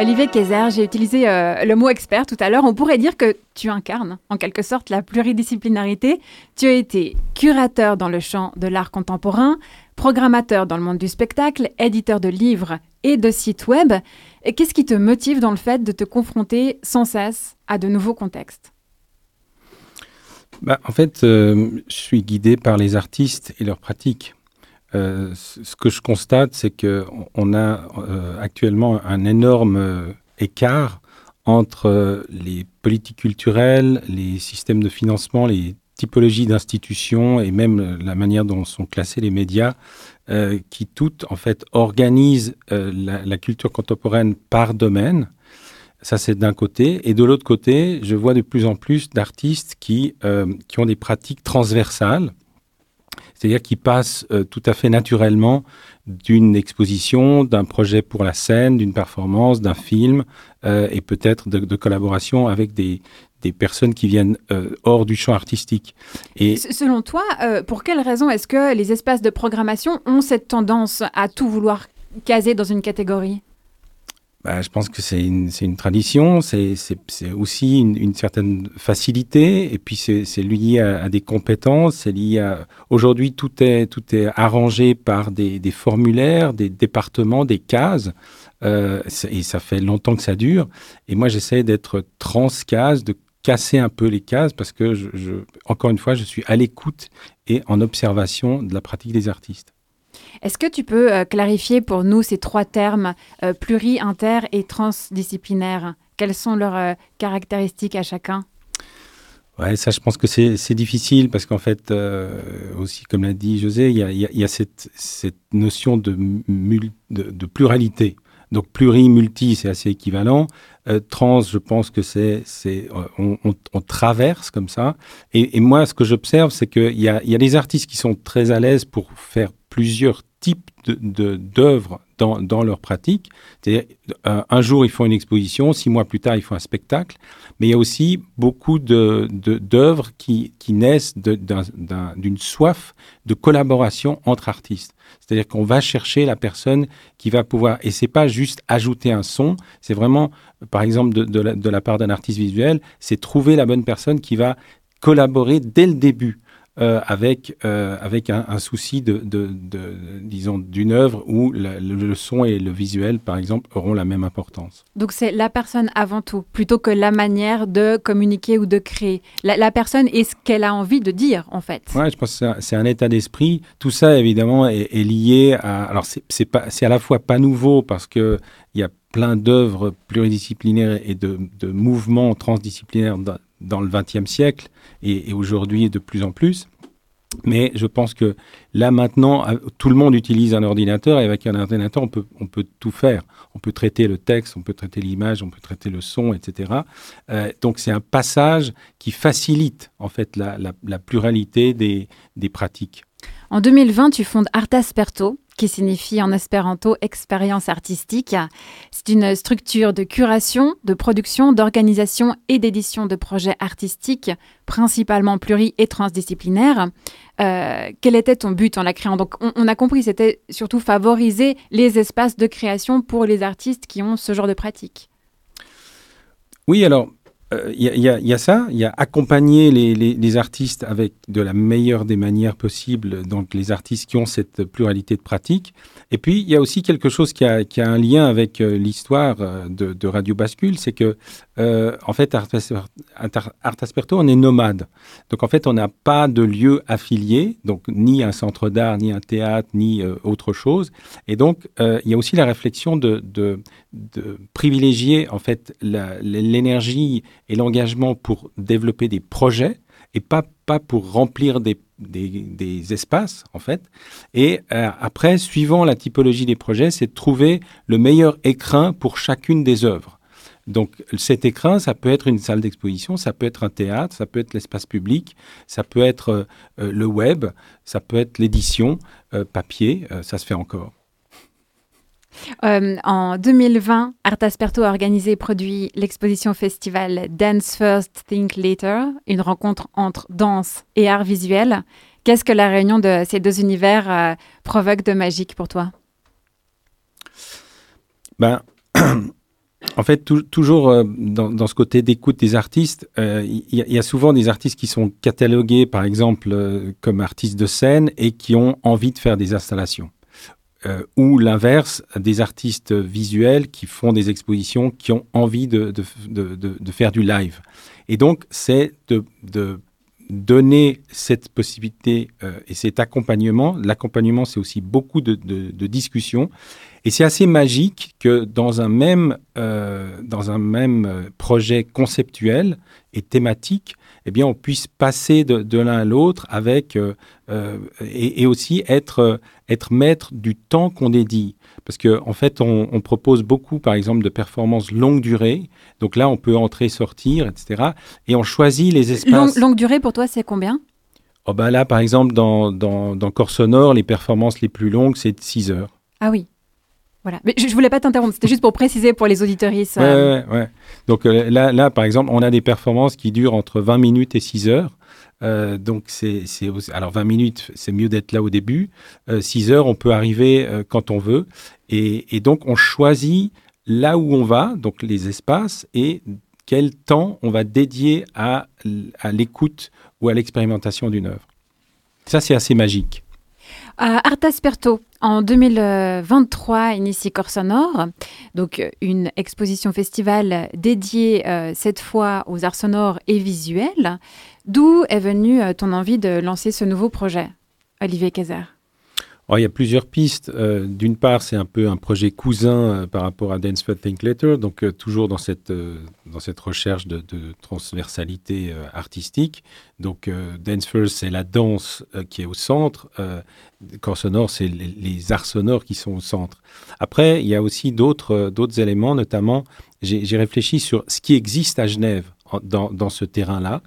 Olivier Kayser, j'ai utilisé euh, le mot expert tout à l'heure. On pourrait dire que tu incarnes en quelque sorte la pluridisciplinarité. Tu as été curateur dans le champ de l'art contemporain, programmateur dans le monde du spectacle, éditeur de livres et de sites web. Qu'est-ce qui te motive dans le fait de te confronter sans cesse à de nouveaux contextes? Bah, En fait, euh, je suis guidé par les artistes et leurs pratiques. Euh, ce que je constate, c'est qu'on a euh, actuellement un énorme euh, écart entre les politiques culturelles, les systèmes de financement, les typologies d'institutions et même la manière dont sont classés les médias, qui toutes en fait organisent la, la, culture contemporaine par domaine. Ça, c'est d'un côté. Et de l'autre côté, je vois de plus en plus d'artistes qui, qui ont des pratiques transversales c'est-à-dire qu'il passe euh, tout à fait naturellement d'une exposition, d'un projet pour la scène, d'une performance, d'un film, euh, et peut-être de, collaboration avec des, des personnes qui viennent euh, hors du champ artistique. Et Selon toi, pour quelles raisons est-ce que les espaces de programmation ont cette tendance à tout vouloir caser dans une catégorie? Bah, je pense que c'est une, une, tradition, c'est aussi une, une, certaine facilité, et puis c'est lié à, à, des compétences, c'est lié à... Aujourd'hui, tout est, tout est arrangé par des, des formulaires, des départements, des cases, euh, et ça fait longtemps que ça dure. Et moi, j'essaie d'être transcase, de casser un peu les cases, parce que, je, je, encore une fois, je suis à l'écoute et en observation de la pratique des artistes. Est-ce que tu peux euh, clarifier pour nous ces trois termes euh, pluri, inter et transdisciplinaire? Quelles sont leurs euh, caractéristiques à chacun? Ouais, ça, je pense que c'est difficile parce qu'en fait, aussi, comme l'a dit José, il y a, cette, notion de, de, pluralité. Donc, pluri, multi, c'est assez équivalent. trans, je pense que c'est, on, on, traverse comme ça. Et, moi, ce que j'observe, c'est qu'il y a, y a des artistes qui sont très à l'aise pour faire plusieurs types d'œuvres de, dans, dans, leur pratique. Euh, un jour, ils font une exposition, six mois plus tard, ils font un spectacle. Mais il y a aussi beaucoup d'œuvres de, qui, qui, naissent d'une soif de collaboration entre artistes. C'est-à-dire qu'on va chercher la personne qui va pouvoir, et c'est pas juste ajouter un son, c'est vraiment, par exemple, de, de, la, de la part d'un artiste visuel, c'est trouver la bonne personne qui va collaborer dès le début. Euh, avec, euh, avec un, souci de, de, disons, d'une œuvre où le, son et le visuel, par exemple, auront la même importance. Donc c'est la personne avant tout, plutôt que la manière de communiquer ou de créer. La, personne est ce qu'elle a envie de dire, en fait. Oui, je pense que c'est un, état d'esprit. Tout ça, évidemment, est, lié à... Alors c'est à la fois pas nouveau parce que il y a plein d'œuvres pluridisciplinaires et de, de mouvements transdisciplinaires dans le XXe siècle et, aujourd'hui de plus en plus. Mais je pense que là maintenant, tout le monde utilise un ordinateur et avec un ordinateur, on peut, on peut tout faire. On peut traiter le texte, on peut traiter l'image, on peut traiter le son, etc. Euh, donc c'est un passage qui facilite en fait la, la, pluralité des, des pratiques. En 2020, tu fondes Artasperto, qui signifie en espéranto expérience artistique. C'est une structure de curation, de production, d'organisation et d'édition de projets artistiques, principalement pluri- et transdisciplinaires. Euh, quel était ton but en la créant? Donc, on, on a compris, c'était surtout favoriser les espaces de création pour les artistes qui ont ce genre de pratique. Oui, alors il euh, y, a ça, il y a accompagner les, artistes avec de la meilleure des manières possibles, donc les artistes qui ont cette pluralité de pratiques. Et puis, il y a aussi quelque chose qui a, un lien avec euh, l'histoire euh, de, Radio Bascule, c'est que, en fait, Art, Asperto, on est nomade. Donc, en fait, on n'a pas de lieu affilié, donc ni un centre d'art, ni un théâtre, ni autre chose. Et donc, il y a aussi la réflexion de, privilégier, en fait, l'énergie et l'engagement pour développer des projets et pas, pas pour remplir des, des, espaces, en fait. Et euh, après, suivant la typologie des projets, c'est de trouver le meilleur écrin pour chacune des œuvres. Donc cet écrin, ça peut être une salle d'exposition, ça peut être un théâtre, ça peut être l'espace public, ça peut être euh, euh, le web, ça peut être l'édition papier, ça se fait encore. Euh, en 2020, Art Asperto a organisé et produit l'exposition festival Dance First, Think Later, une rencontre entre danse et art visuel. Qu'est-ce que la réunion de ces deux univers euh, provoque de magique pour toi? Ben, en fait, toujours euh, dans, ce côté d'écoute des artistes, euh, il y, a souvent des artistes qui sont catalogués, par exemple, euh, comme artistes de scène et qui ont envie de faire des installations. ou l'inverse, des artistes visuels qui font des expositions, qui ont envie de, de, faire du live. Et donc, c'est de, donner cette possibilité et cet accompagnement. L'accompagnement, c'est aussi beaucoup de, discussions et c'est assez magique que dans un même, euh, dans un même euh, projet conceptuel et thématique, eh bien, on puisse passer de, l'un à l'autre avec euh, et, aussi être, être maître du temps qu'on dédie. Parce qu'en en fait, on, propose beaucoup, par exemple, de performances longue durée. Donc là, on peut entrer, sortir, etc. Et on choisit les espaces. longue durée, pour toi, c'est combien? Oh ben Là, par exemple, dans, dans, dans Corps Sonore, les performances les plus longues, c'est 6 heures. Ah oui. Voilà. Mais je, ne voulais pas t'interrompre, c'était juste pour préciser pour les auditoristes. Euh. Ouais, ouais, Donc euh, là, là, par exemple, on a des performances qui durent entre 20 minutes et 6 heures. Euh, donc c'est alors 20 minutes, c'est mieux d'être là au début. 6 heures, on peut arriver quand on veut. Et, donc on choisit là où on va, donc les espaces, et quel temps on va dédier à l'écoute ou à l'expérimentation d'une œuvre. Ça, c'est assez magique. Art Asperto, en 2023, initie Corps Sonore, donc une exposition festival dédiée euh, cette fois aux arts sonores et visuels. D'où est venue euh, ton envie de lancer ce nouveau projet, Olivier Il y a plusieurs pistes. Euh, d'une part, c'est un peu un projet cousin euh, par rapport à Dance First Think Later, donc euh, toujours dans cette, dans cette recherche de, transversalité artistique. Donc Dance First, c'est la danse qui est au centre. Corps sonore, c'est les, les, arts sonores qui sont au centre. Après, il y a aussi d'autres éléments, notamment, j'ai réfléchi sur ce qui existe à Genève dans, ce terrain-là.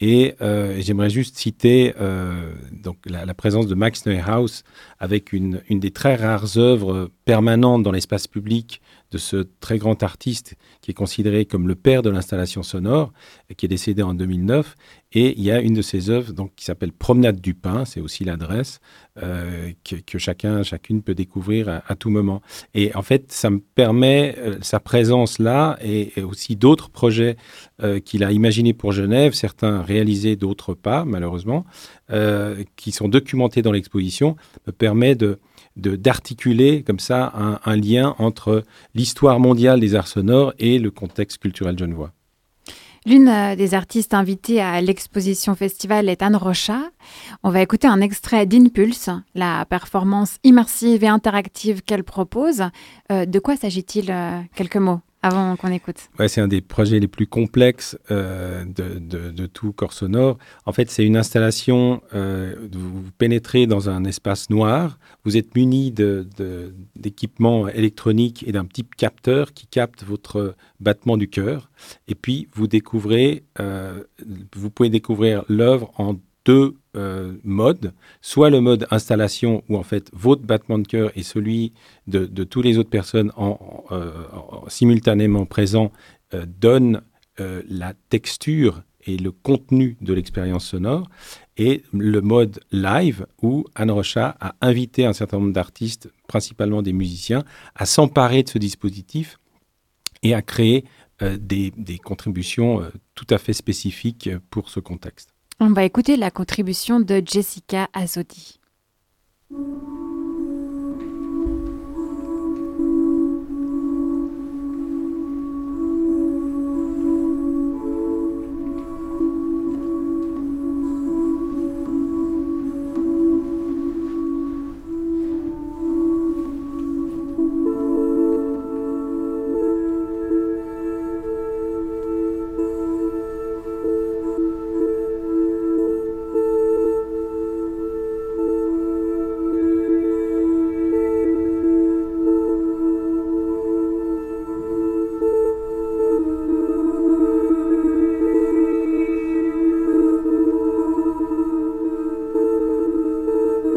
Et euh, j'aimerais juste citer euh, donc la, présence de Max Neuhaus avec une, une des très rares œuvres permanentes dans l'espace public de ce très grand artiste qui est considéré comme le père de l'installation sonore, qui est décédé en 2009. Et il y a une de ses œuvres donc, qui s'appelle Promenade du pain, c'est aussi l'adresse, euh, que, chacun, chacune peut découvrir à, tout moment. Et en fait, ça me permet, euh, sa présence là, et, aussi d'autres projets euh, qu'il a imaginés pour Genève, certains réalisés, d'autres pas, malheureusement, qui sont documentés dans l'exposition, me permet de d'articuler comme ça un, lien entre l'histoire mondiale des arts sonores et le contexte culturel genevois. L'une euh, des artistes invitées à l'exposition festival est Anne Rocha. On va écouter un extrait d'Impulse, la performance immersive et interactive qu'elle propose. Euh, de quoi s'agit-il euh, Quelques mots? Avant qu'on écoute C'est un des projets les plus complexes euh, de, de, tout corps sonore. En fait, c'est une installation, euh, vous pénétrez dans un espace noir, vous êtes muni d'équipements électroniques et d'un petit capteur qui capte votre battement du cœur. Et puis, vous découvrez, euh, vous pouvez découvrir l'œuvre en deux euh, modes, soit le mode installation où en fait votre battement de cœur et celui de, de toutes les autres personnes en, simultanément présents euh, donnent la texture et le contenu de l'expérience sonore, et le mode live où Anne Rocha a invité un certain nombre d'artistes, principalement des musiciens, à s'emparer de ce dispositif et à créer des, contributions tout à fait spécifiques pour ce contexte. On va écouter la contribution de Jessica Azodi.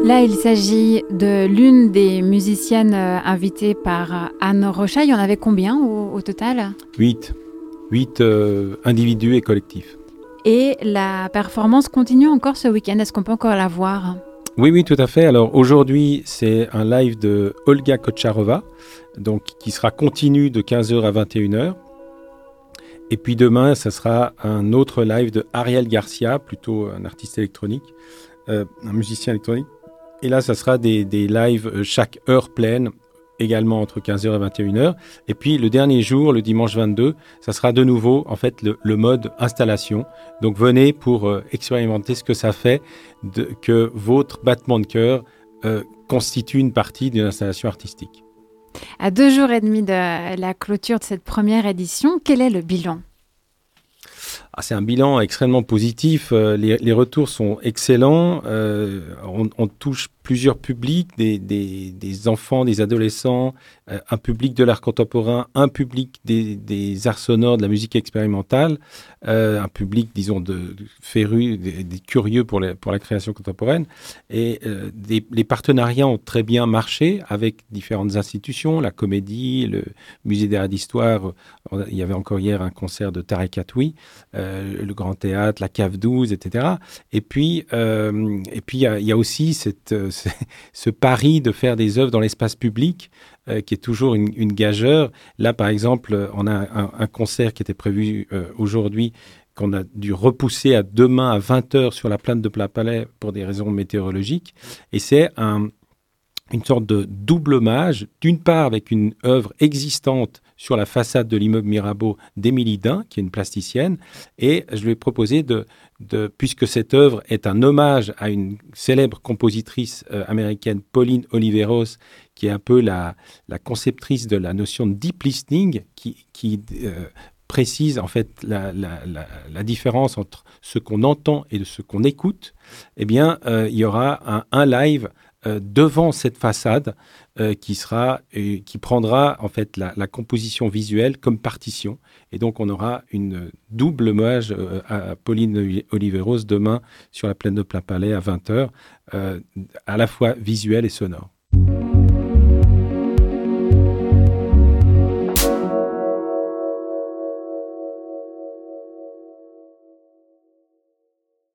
Là, il s'agit de l'une des musiciennes euh, invitées par euh, Anne Rocha. Il y en avait combien au, total? Huit. Huit euh, individus et collectifs. Et la performance continue encore ce week-end. Est-ce qu'on peut encore la voir? Oui, oui, tout à fait. Alors aujourd'hui, c'est un live de Olga Kocharova, donc qui sera continu de 15h à 21h. Et puis demain, ça sera un autre live de Ariel Garcia, plutôt un artiste électronique, euh, un musicien électronique. Et là, ça sera des, des lives euh, chaque heure pleine, également entre 15h et 21h. Et puis le dernier jour, le dimanche 22, ça sera de nouveau en fait le, mode installation. Donc venez pour euh, expérimenter ce que ça fait que votre battement de cœur euh, constitue une partie d'une installation artistique. À deux jours et demi de la clôture de cette première édition, quel est le bilan? Ah, c'est un bilan extrêmement positif. Euh, les, retours sont excellents. on, on, touche plusieurs publics, des, enfants, des adolescents, euh, un public de l'art contemporain, un public des, arts sonores, de la musique expérimentale, euh, un public, disons, de, férus, des, curieux pour, la création contemporaine. Et euh, les partenariats ont très bien marché avec différentes institutions, la comédie, le musée d'art d'histoire. Il y avait encore hier un concert de Tarek Atoui, le Grand Théâtre, la Cave 12, etc. Et puis, et puis il y, a aussi cette ce pari de faire des œuvres dans l'espace public, euh, qui est toujours une, gageure. Là, par exemple, on a un, concert qui était prévu euh, aujourd'hui qu'on a dû repousser à demain à 20h sur la plaine de Palais pour des raisons météorologiques. Et c'est un, une sorte de double hommage, d'une part avec une œuvre existante sur la façade de l'immeuble Mirabeau d'Émilie Dain, qui est une plasticienne, et je lui ai proposé de, puisque cette œuvre est un hommage à une célèbre compositrice euh, américaine, Pauline Oliveros, qui est un peu la, conceptrice de la notion de deep listening, qui, euh, précise en fait la, différence entre ce qu'on entend et de ce qu'on écoute, eh bien, euh, il y aura un live euh, devant cette façade euh, qui sera qui prendra en fait la, composition visuelle comme partition et donc on aura une double hommage euh, à Pauline Oliveros demain sur la plaine de Plat Palais à 20h à la fois visuelle et sonore.